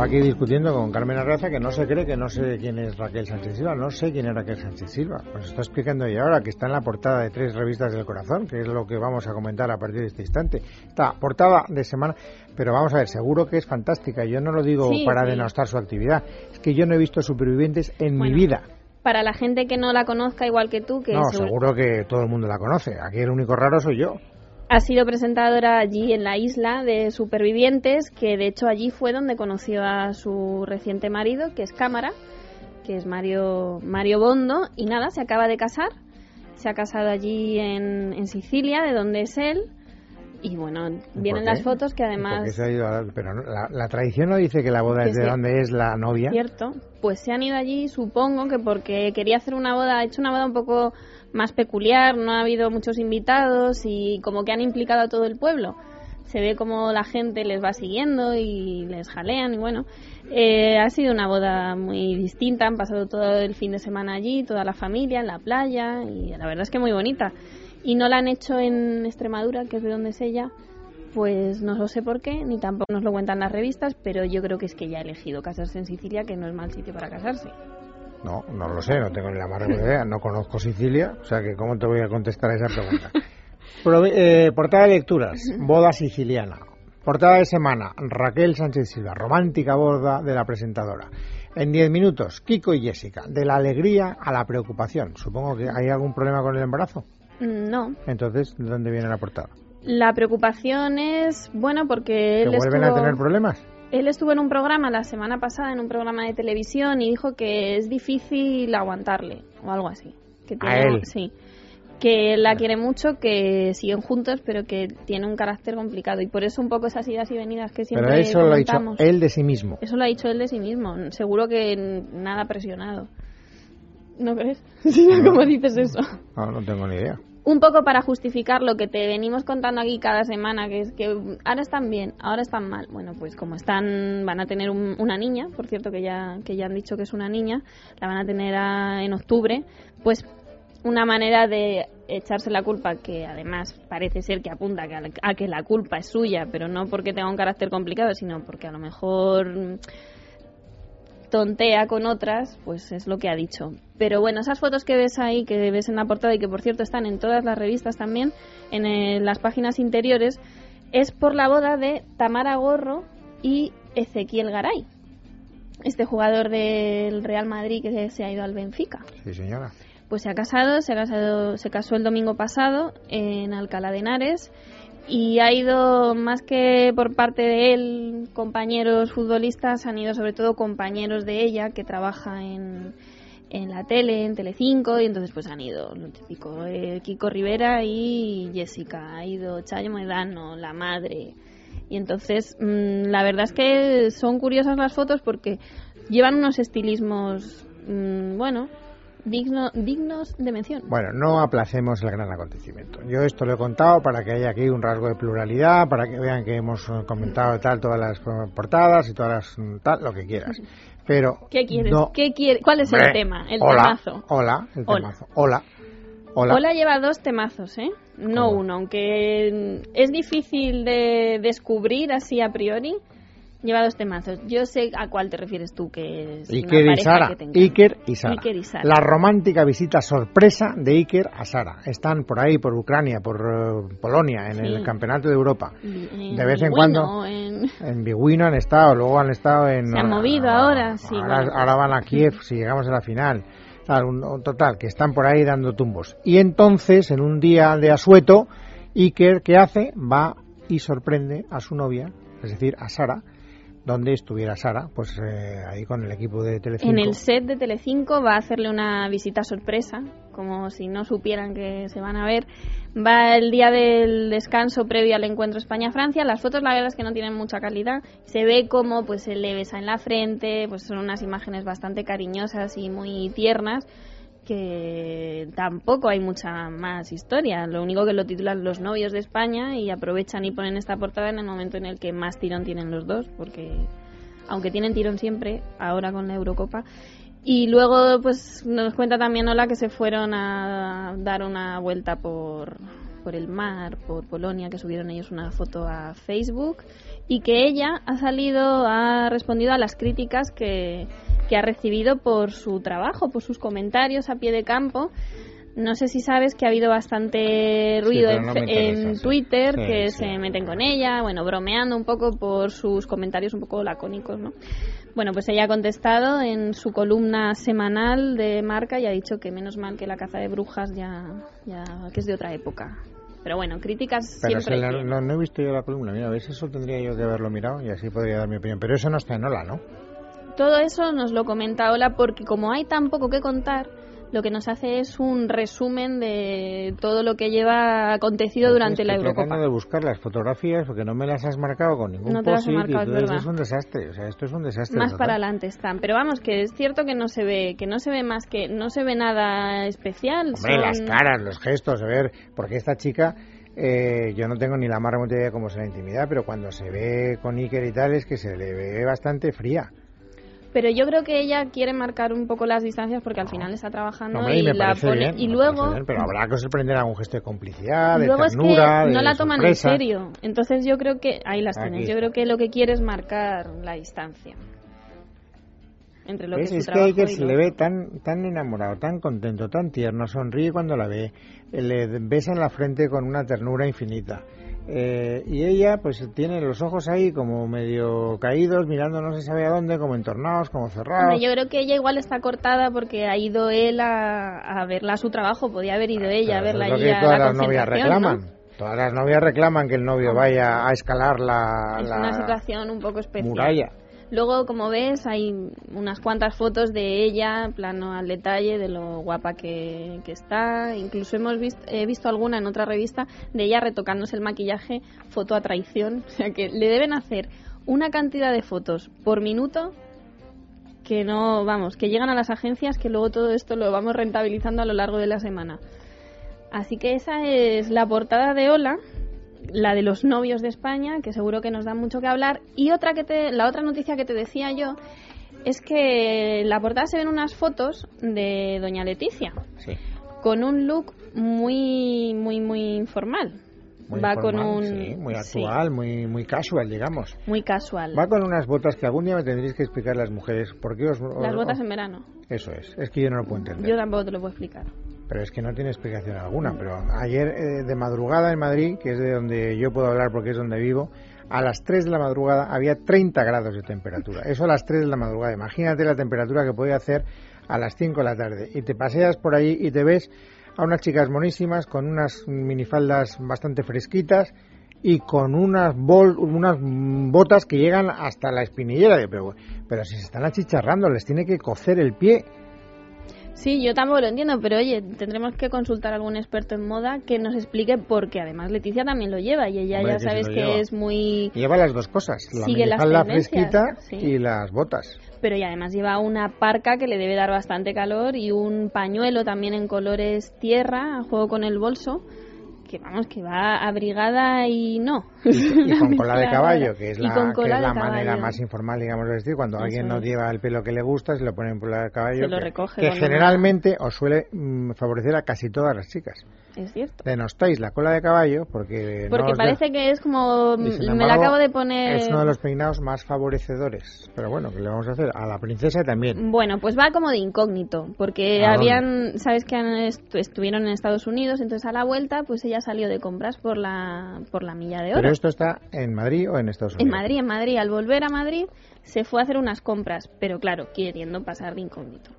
Estaba aquí discutiendo con Carmen Arraza que no se cree que no sé quién es Raquel Sánchez Silva. No sé quién es Raquel Sánchez Silva. Pues está explicando ella ahora que está en la portada de tres revistas del corazón, que es lo que vamos a comentar a partir de este instante. Está portada de semana, pero vamos a ver, seguro que es fantástica. Yo no lo digo Sí, para sí. denostar su actividad. Es que yo no he visto supervivientes en mi vida. Para la gente que no la conozca igual que tú, que No, seguro- seguro que todo el mundo la conoce. Aquí el único raro soy yo. ha sido presentadora allí en la isla de supervivientes, que de hecho allí fue donde conoció a su reciente marido, que es Cámara, que es Mario, Mario Bondo, y nada, se acaba de casar. Se ha casado allí en, en Sicilia, de donde es él. Y bueno, vienen las fotos que ¿Por qué además... se ha ido a- Pero la, la tradición no dice que la boda Que es de sí. donde es la novia. Cierto. Pues se han ido allí, supongo que porque quería hacer una boda, ha hecho una boda un poco más peculiar, no ha habido muchos invitados y como que han implicado a todo el pueblo. Se ve como la gente les va siguiendo y les jalean y bueno, eh, ha sido una boda muy distinta, han pasado todo el fin de semana allí, toda la familia en la playa y la verdad es que muy bonita. Y no la han hecho en Extremadura, que es de donde es ella, pues no lo sé por qué, ni tampoco nos lo cuentan las revistas, pero yo creo que es que ya ha elegido casarse en Sicilia, que no es mal sitio para casarse. No, no lo sé, no tengo ni la más remota idea. No conozco Sicilia, o sea que ¿cómo te voy a contestar a esa pregunta? Eh, portada de lecturas, boda siciliana. Portada de semana, Raquel Sánchez Silva, romántica boda de la presentadora. En 10 minutos, Kiko y Jessica, de la alegría a la preocupación. Supongo que hay algún problema con el embarazo. No, Entonces, ¿de dónde viene la portada? la preocupación es, bueno, porque ¿Que él vuelven estuvo, a tener problemas? él estuvo en un programa la semana pasada, en un programa de televisión, y dijo que es difícil aguantarle, o algo así. Que ¿A él? Sí. Que la quiere mucho, que siguen juntos, pero que tiene un carácter complicado. Y por eso un poco esas idas y venidas que siempre Pero eso lo ha dicho él de sí mismo. Eso lo ha dicho él de sí mismo. Seguro que nada presionado. ¿No crees? Sí, ¿Cómo dices eso? No, no tengo ni idea. Un poco para justificar lo que te venimos contando aquí cada semana, que es que ahora están bien, ahora están mal. Bueno, pues como están, van a tener un- una niña, por cierto que ya, que ya han dicho que es una niña, la van a tener a- en octubre, pues una manera de echarse la culpa, que además parece ser que apunta a que, la culpa es suya, pero no porque tenga un carácter complicado, sino porque a lo mejor tontea con otras, pues es lo que ha dicho. Pero bueno, esas fotos que ves ahí, que ves en la portada y que por cierto están en todas las revistas también, en eh, las páginas interiores, es por la boda de Tamara Gorro y Ezequiel Garay, este jugador del Real Madrid que se ha ido al Benfica. Sí, señora. Pues se ha casado, se ha casado, se casó el domingo pasado en Alcalá de Henares y ha ido más que por parte de él compañeros futbolistas, han ido sobre todo compañeros de ella que trabaja en, en la tele, en Telecinco y entonces pues han ido lo típico, eh, Kiko Rivera y Jessica, ha ido Chayo Medano, la madre. Y entonces mm, la verdad es que son curiosas las fotos porque llevan unos estilismos mm, bueno digno, dignos de mención. Bueno, no aplacemos el gran acontecimiento. Yo esto lo he contado para que haya aquí un rasgo de pluralidad, para que vean que hemos eh, comentado tal todas las eh, portadas y todas las mm, tal, lo que quieras. Pero ¿Qué quieres? no- ¿Qué quiere? ¿Cuál es el tema? El hola, temazo. Hola, el Hola. temazo. Hola. Hola. Hola lleva dos temazos, ¿eh? No ¿Cómo? uno, aunque es difícil de descubrir así a priori. Lleva dos temazos. Yo sé a cuál te refieres tú, que es una Iker y Sara. que te encanta. Iker y Sara. Iker y Sara. La romántica visita sorpresa de Iker a Sara. Están por ahí, por Ucrania, por eh, Polonia, en Sí. el Campeonato de Europa. En de vez en cuando- en- En Biguino han estado, luego han estado en... Se han movido ahora, sí, Ahora, bueno. ahora van a Kiev, si llegamos a la final. Total, que están por ahí dando tumbos. Y entonces, en un día de asueto, Iker, ¿qué hace? Va y sorprende a su novia, es decir, a Sara, donde estuviera Sara, pues eh, ahí con el equipo de Telecinco. En el set de Telecinco va a hacerle una visita sorpresa, como si no supieran que se van a ver. Va el día del descanso previo al encuentro España-Francia. Las fotos, la verdad es que no tienen mucha calidad. Se ve como pues él le besa en la frente, pues son unas imágenes bastante cariñosas y muy tiernas que tampoco hay mucha más historia. Lo único que lo titulan los novios de España y aprovechan y ponen esta portada en el momento en el que más tirón tienen los dos, porque aunque tienen tirón siempre, ahora con la Eurocopa. Y luego, pues nos cuenta también Ola que se fueron a dar una vuelta por, por el mar, por Polonia, que subieron ellos una foto a Facebook y que ella ha salido, ha respondido a las críticas que, que ha recibido por su trabajo, por sus comentarios a pie de campo. No sé si sabes que ha habido bastante ruido en, Twitter, que se meten con ella, bueno, bromeando un poco por sus comentarios un poco lacónicos, ¿no? Bueno, pues ella ha contestado en su columna semanal de marca y ha dicho que menos mal que la caza de brujas ya, ya que es de otra época. Pero bueno, críticas Pero siempre. no, no, he visto yo la columna. Mira, a ver eso tendría yo que haberlo mirado y así podría dar mi opinión. Pero eso no está en Ola, ¿no? Todo eso nos lo comenta Ola porque como hay tan poco que contar, lo que nos hace es un resumen de todo lo que lleva acontecido durante la Eurocopa. tratando de buscar las fotografías porque no me las has marcado con ningún no te las he marcado, es, es un desastre, o sea, esto es un desastre. Más para adelante están, pero vamos que es cierto que no se ve, que no se ve más que no se ve nada especial. Hombre, las caras, los gestos, a ver, porque esta chica eh, yo no tengo ni la más remota idea de cómo es la intimidad, pero cuando se ve con Iker y tal es que se le ve bastante fría. Pero yo creo que ella quiere marcar un poco las distancias porque al final está trabajando y, la pone y luego pero habrá que sorprender algún gesto de complicidad, de luego ternura, es que no la toman en serio. Entonces yo creo que ahí las tienes. Yo creo que lo que quiere es marcar la distancia entre lo que es, es que Iker se le ve tan tan enamorado, tan contento, tan tierno, sonríe cuando la ve, le besa en la frente con una ternura infinita. Eh, y ella pues tiene los ojos ahí como medio caídos, mirando no se sabe a dónde, como entornados, como cerrados. yo creo que ella igual está cortada porque ha ido él a, verla a su trabajo, podía haber ido ella a verla allí a todas la las novias reclaman. Todas las novias reclaman que el novio vaya a escalar la, es una situación un poco especial. muralla. Luego, como ves, hay unas cuantas fotos de ella, plano al detalle, de lo guapa que, está. Incluso hemos visto, he visto alguna en otra revista de ella retocándose el maquillaje, foto a traición. O sea que le deben hacer una cantidad de fotos por minuto que no, vamos, que llegan a las agencias, que luego todo esto lo vamos rentabilizando a lo largo de la semana. Así que esa es la portada de Hola, la de los novios de España, que seguro que nos da mucho que hablar. Y otra que te, la otra noticia que te decía yo es que en la portada se ven unas fotos de Doña Leticia. Con un look muy, muy, muy informal. va con un muy actual, muy muy casual, digamos. Muy casual. Va con unas botas que algún día me tendréis que explicar las mujeres por qué os Las botas en verano. Eso es, es que yo no lo puedo entender. Yo tampoco te lo puedo explicar pero es que no tiene explicación alguna. Pero ayer eh, de madrugada en Madrid, que es de donde yo puedo hablar porque es donde vivo, a las 3 de la madrugada había 30 grados de temperatura. Eso a las 3 de la madrugada. Imagínate la temperatura que podía hacer a las 5 de la tarde. Y te paseas por ahí y te ves a unas chicas monísimas con unas minifaldas bastante fresquitas y con unas, bol, unas botas que llegan hasta la espinillera. Pero, pero si se están achicharrando, les tiene que cocer el pie Sí, yo tampoco lo entiendo, pero oye, tendremos que consultar a algún experto en moda que nos explique, porque además Leticia también lo lleva y ella ya sabes que es muy... Lleva las dos cosas, la sigue la fresquita y las botas. Pero y además lleva una parca que le debe dar bastante calor y un pañuelo también en colores tierra, a juego con el bolso que vamos, que va abrigada y no. Y, con cola de caballo, que es la, la manera más informal, digamos de decir, cuando alguien no lleva el pelo que le gusta, se lo pone en cola de caballo. que, generalmente os suele mm, favorecer a casi todas las chicas. Es cierto. Denostáis la cola de caballo porque... Porque parece que es como... me la acabo de poner... Es uno de los peinados más favorecedores. Pero bueno, ¿qué le vamos a hacer? A la princesa también. Bueno, pues va como de incógnito. Porque habían... Sabes que estuvieron en Estados Unidos, entonces a la vuelta pues ella salió de compras por la, por la milla de oro. ¿Pero esto está en Madrid o en Estados Unidos? En Madrid, en Madrid. Al volver a Madrid se fue a hacer unas compras, pero claro, queriendo pasar de incógnito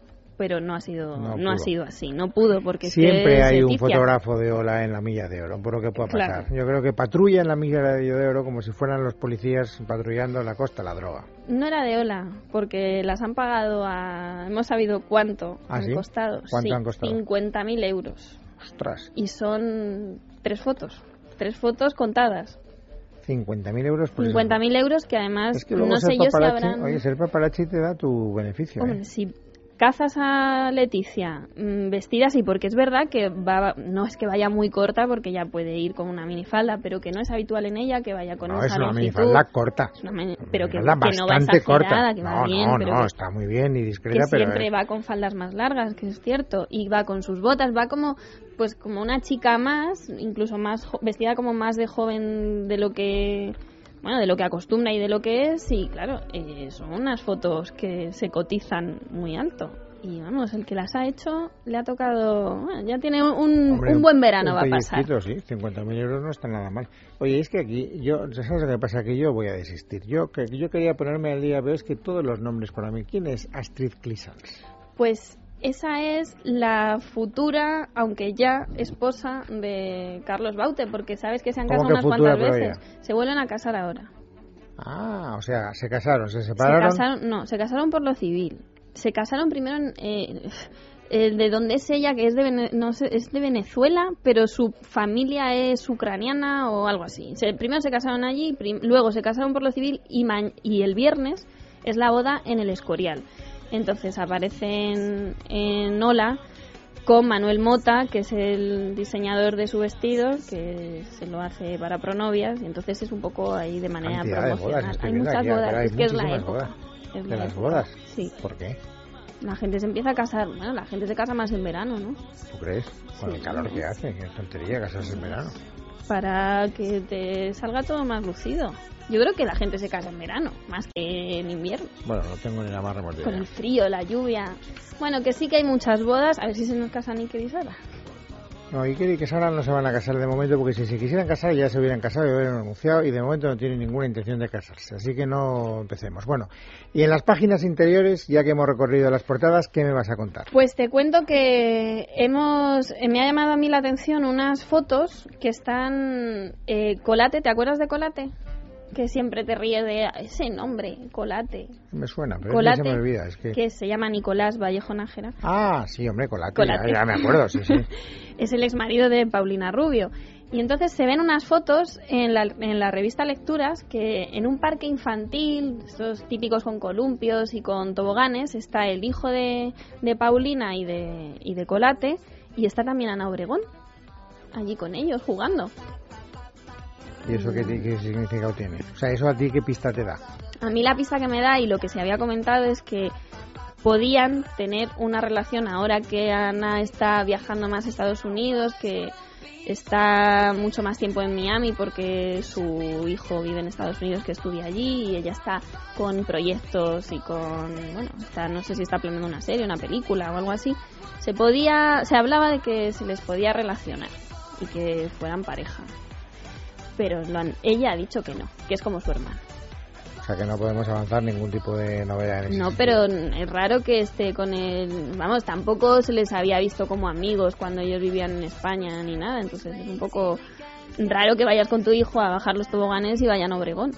pero no ha sido no, ha sido así, no pudo porque siempre hay un fotógrafo de ola en la milla de oro, por lo que pueda pasar. Yo creo que patrulla en la milla de oro como si fueran los policías patrullando la costa la droga. No era de ola, porque las han pagado a hemos sabido cuánto ¿Ah, han costado. ¿Cuánto han costado? 50.000 euros. Ostras. Y son tres fotos, tres fotos contadas. 50.000 euros por 50.000 euros que además no sé yo si habrán... Oye, ser paparazzi te da tu beneficio. Hombre, ¿eh? Cazas a Leticia mm, vestida así, porque es verdad que va, no es que vaya muy corta, porque ya puede ir con una minifalda, pero que no es habitual en ella que vaya con no, esa es una longitud. minifalda corta. Es una mini- pero que, Minifalda que no va bastante exagerada, corta. que va no, bien, no, pero no, está muy bien y que discreta, pero siempre va con faldas más largas, que es cierto, y va con sus botas, va como pues como una chica más, incluso más jo- vestida como más de joven de lo que bueno, de lo que acostumbra y de lo que es, y claro, eh, son unas fotos que se cotizan muy alto. Y vamos, el que las ha hecho le ha tocado, bueno, ya tiene un, Hombre, un buen verano un va a pasar. sí, 50.000 euros no está nada mal. Oye, es que aquí, yo, ¿sabes lo que pasa? Que yo voy a desistir. Yo que yo quería ponerme al día, pero es que todos los nombres para mí. ¿Quién es Astrid Clisans? Pues esa es la futura, aunque ya esposa de Carlos Baute, porque sabes que se han ¿Cómo casado unas futura, cuantas veces. Se vuelven a casar ahora. Ah, o sea, se casaron, se Se separaron. casaron, no, se casaron por lo civil. Se casaron primero en, eh, eh, de donde es ella, que es de, Vene- no sé, es de Venezuela, pero su familia es ucraniana o algo así. Se- primero se casaron allí, luego se casaron por lo civil y, y el viernes es la boda en el Escorial. Entonces aparecen en Ola con Manuel Mota, que es el diseñador de su vestido, que se lo hace para pronovias, y entonces es un poco ahí de manera Cantidad de bodas, promocional. hay muchas bodas, pero hay es que es la época. bodas. Es ¿De la las bodas? Sí. ¿Por qué? La gente se empieza a casar, bueno, la gente se casa más en verano, ¿no? ¿Tú crees? Con Sí. el calor que hace, que tontería casarse en verano. Para que te salga todo más lucido. Yo creo que la gente se casa en verano, más que en invierno. Bueno, no tengo ni la más remota Con el frío, la lluvia. Bueno, que sí que hay muchas bodas. A ver si se nos casa Nicky y Sara. No, Iker y Quesara no se van a casar de momento porque si se quisieran casar ya se hubieran casado y hubieran anunciado y de momento no tienen ninguna intención de casarse. Así que no empecemos. Bueno, y en las páginas interiores, ya que hemos recorrido las portadas, ¿qué me vas a contar? Pues te cuento que hemos, eh, me ha llamado a mí la atención unas fotos que están eh, Colate, ¿te acuerdas de Colate? Que siempre te ríes de ese nombre, Colate. Me suena, pero Colate, se me olvida. Es que... que se llama Nicolás Vallejo Nájera. Ah, sí, hombre, Colate, Colate. Ya, ya me acuerdo, sí, sí. es el exmarido de Paulina Rubio. Y entonces se ven unas fotos en la, en la revista Lecturas que en un parque infantil, estos típicos con columpios y con toboganes, está el hijo de, de Paulina y de, y de Colate y está también Ana Obregón allí con ellos jugando. ¿Y eso qué, significado tiene? O sea, ¿eso a ti qué pista te da? A mí la pista que me da y lo que se había comentado es que podían tener una relación ahora que Ana está viajando más a Estados Unidos, que está mucho más tiempo en Miami porque su hijo vive en Estados Unidos que estudia allí y ella está con proyectos y con, bueno, está, no sé si está planeando una serie, una película o algo así. Se podía, se hablaba de que se les podía relacionar y que fueran pareja. Pero lo han- ella ha dicho que no, que es como su hermano. O sea, que no podemos avanzar ningún tipo de novedad en No, sentido. pero es raro que esté con él. Vamos, tampoco se les había visto como amigos cuando ellos vivían en España ni nada. Entonces es un poco raro que vayas con tu hijo a bajar los toboganes y vayan a Obregón.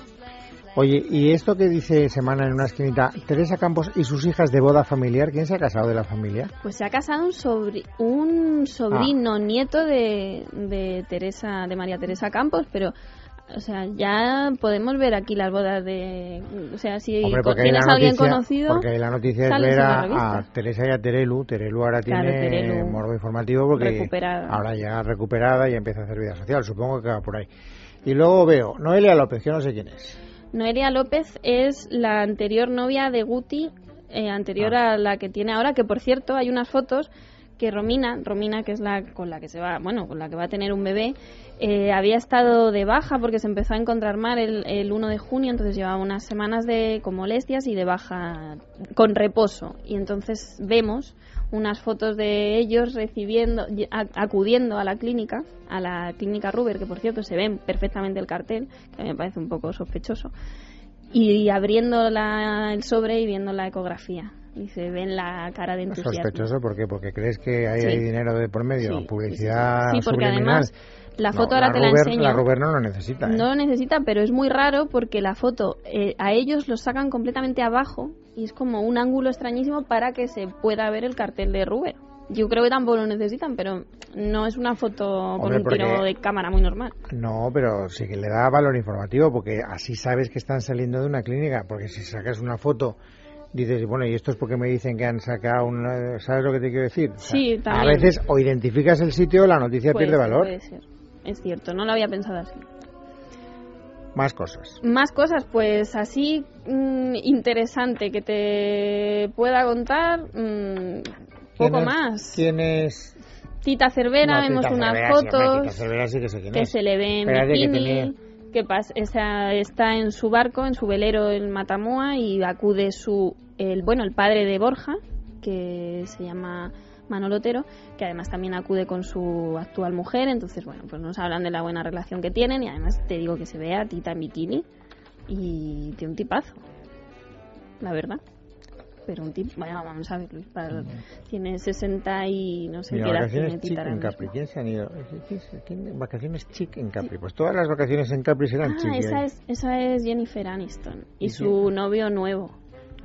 Oye, ¿y esto que dice Semana en una esquinita, Teresa Campos y sus hijas de boda familiar, ¿quién se ha casado de la familia? Pues se ha casado un, sobri- un sobrino nieto de, de Teresa, de María Teresa Campos, pero. O sea, ya podemos ver aquí las bodas de... O sea, si Hombre, tienes a alguien conocido... porque la noticia es ver a, a Teresa y a Terelu. Terelu ahora Claro, tiene Terelu morbo informativo porque recuperada. ahora ya recuperada y empieza a hacer vida social. Supongo que va por ahí. Y luego veo Noelia López, que no sé quién es. Noelia López es la anterior novia de Guti, eh, anterior Ah. a la que tiene ahora, que por cierto hay unas fotos que Romina, Romina que es la con la que se va, bueno, con la que va a tener un bebé, eh, había estado de baja porque se empezó a encontrar mal el, el 1 de junio, entonces llevaba unas semanas de con molestias y de baja con reposo. Y entonces vemos unas fotos de ellos recibiendo, acudiendo a la clínica, a la clínica Ruber, que por cierto se ven perfectamente el cartel, que a mí me parece un poco sospechoso, y abriendo la- el sobre y viendo la ecografía. Y se ven la cara de entusiasmo. Sospechoso, ¿por qué? Porque crees que ahí Sí. hay dinero de por medio, Sí, publicidad sí, porque subliminal. además la No, foto ahora te la enseño. La Ruber no lo necesita. ¿eh? No lo necesita, pero es muy raro porque la foto eh, a ellos los sacan completamente abajo y es como un ángulo extrañísimo para que se pueda ver el cartel de Ruber. Yo creo que tampoco lo necesitan, pero no es una foto con Hombre, un tiro de cámara muy normal. No, pero sí que le da valor informativo porque así sabes que están saliendo de una clínica. Porque si sacas una foto dices, bueno, ¿y esto es porque me dicen que han sacado una... ¿Sabes lo que te quiero decir? sí, también. A veces o identificas el sitio o la noticia pierde valor. Puede ser, es cierto, no lo había pensado así. Más cosas. Más cosas, pues así mm, interesante que te pueda contar, mm, poco más. ¿Quién es? Tita Cervera, No, vemos Tita unas Cervera, sí, fotos Tita Cervera sí que sé quién que es. se le ve en bikini, que pas- esa- está en su barco, en su velero en Matamua y acude su, el, bueno, el padre de Borja, que se llama Manolo Otero, que además también acude con su actual mujer, entonces bueno, pues nos hablan de la buena relación que tienen y además te digo que se ve a Tita en bikini y tiene un tipazo, la verdad. Pero un tip, bueno, vamos a ver, Luis, para- tiene 60 y no sé Mira, qué edad vacaciones tiene Tita en. Capri. ¿Quién se han ido? ¿Quién- quién- Vacaciones chic en Capri. Pues todas las vacaciones en Capri serán. Ah, ¿eh? esa es, esa es Jennifer Aniston y ¿Y su novio nuevo.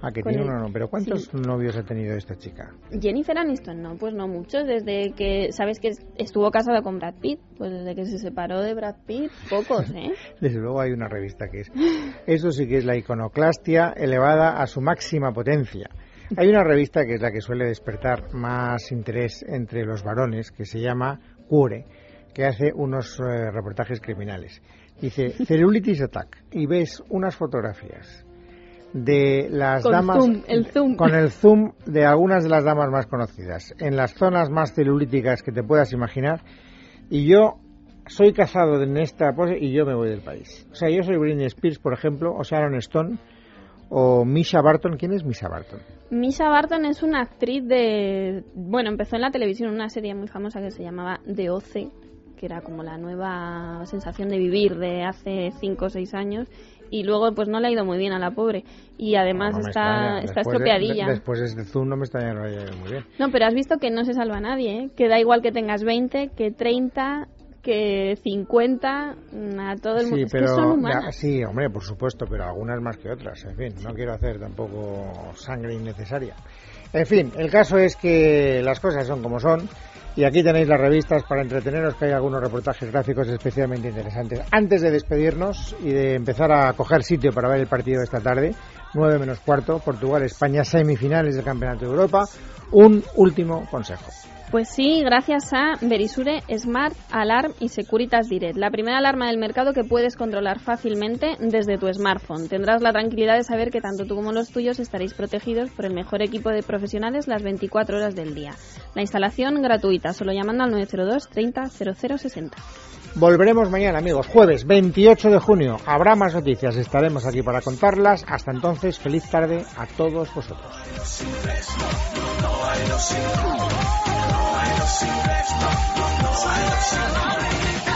Ah, que tiene el- uno, no. Pero ¿cuántos sí. novios ha tenido esta chica? Jennifer Aniston, no, pues no muchos, desde que, ¿sabes que estuvo casada con Brad Pitt? Pues desde que se separó de Brad Pitt, pocos, ¿eh? Desde luego hay una revista que es. Eso sí que es la iconoclastia elevada a su máxima potencia. Hay una revista que es la que suele despertar más interés entre los varones, que se llama Cure, que hace unos eh, reportajes criminales. Dice Cellulitis Attack y ves unas fotografías de las Con damas zoom, el zoom. con el zoom de algunas de las damas más conocidas en las zonas más celulíticas que te puedas imaginar y yo soy cazado en esta pose y yo me voy del país. O sea, yo soy Britney Spears, por ejemplo, o Sharon Stone, o Misha Barton. ¿Quién es Misha Barton? Misha Barton es una actriz de... Bueno, empezó en la televisión una serie muy famosa que se llamaba The Oce, que era como la nueva sensación de vivir de hace 5 o 6 años. Y luego pues no le ha ido muy bien a la pobre. Y además No me está, está Después estropeadilla. de- después de este zoom no me extraña no haya ido muy bien. No, pero has visto que no se salva a nadie, ¿eh? Que da igual que tengas 20, que 30, que 50, mm, a todo el mundo. Sí, Es pero que son ya, sí, hombre, por supuesto, pero algunas más que otras. En fin, no quiero hacer tampoco sangre innecesaria. En fin, el caso es que las cosas son como son. Y aquí tenéis las revistas para entreteneros, que hay algunos reportajes gráficos especialmente interesantes. Antes de despedirnos y de empezar a coger sitio para ver el partido de esta tarde, 9 menos cuarto, Portugal-España, semifinales del Campeonato de Europa, un último consejo. Pues sí, gracias a Verisure Smart Alarm y Securitas Direct, la primera alarma del mercado que puedes controlar fácilmente desde tu smartphone. Tendrás la tranquilidad de saber que tanto tú como los tuyos estaréis protegidos por el mejor equipo de profesionales las 24 horas del día. La instalación gratuita, solo llamando al 902 30 0060. Volveremos mañana, amigos, jueves 28 de junio. Habrá más noticias, estaremos aquí para contarlas. Hasta entonces, feliz tarde a todos vosotros. No hay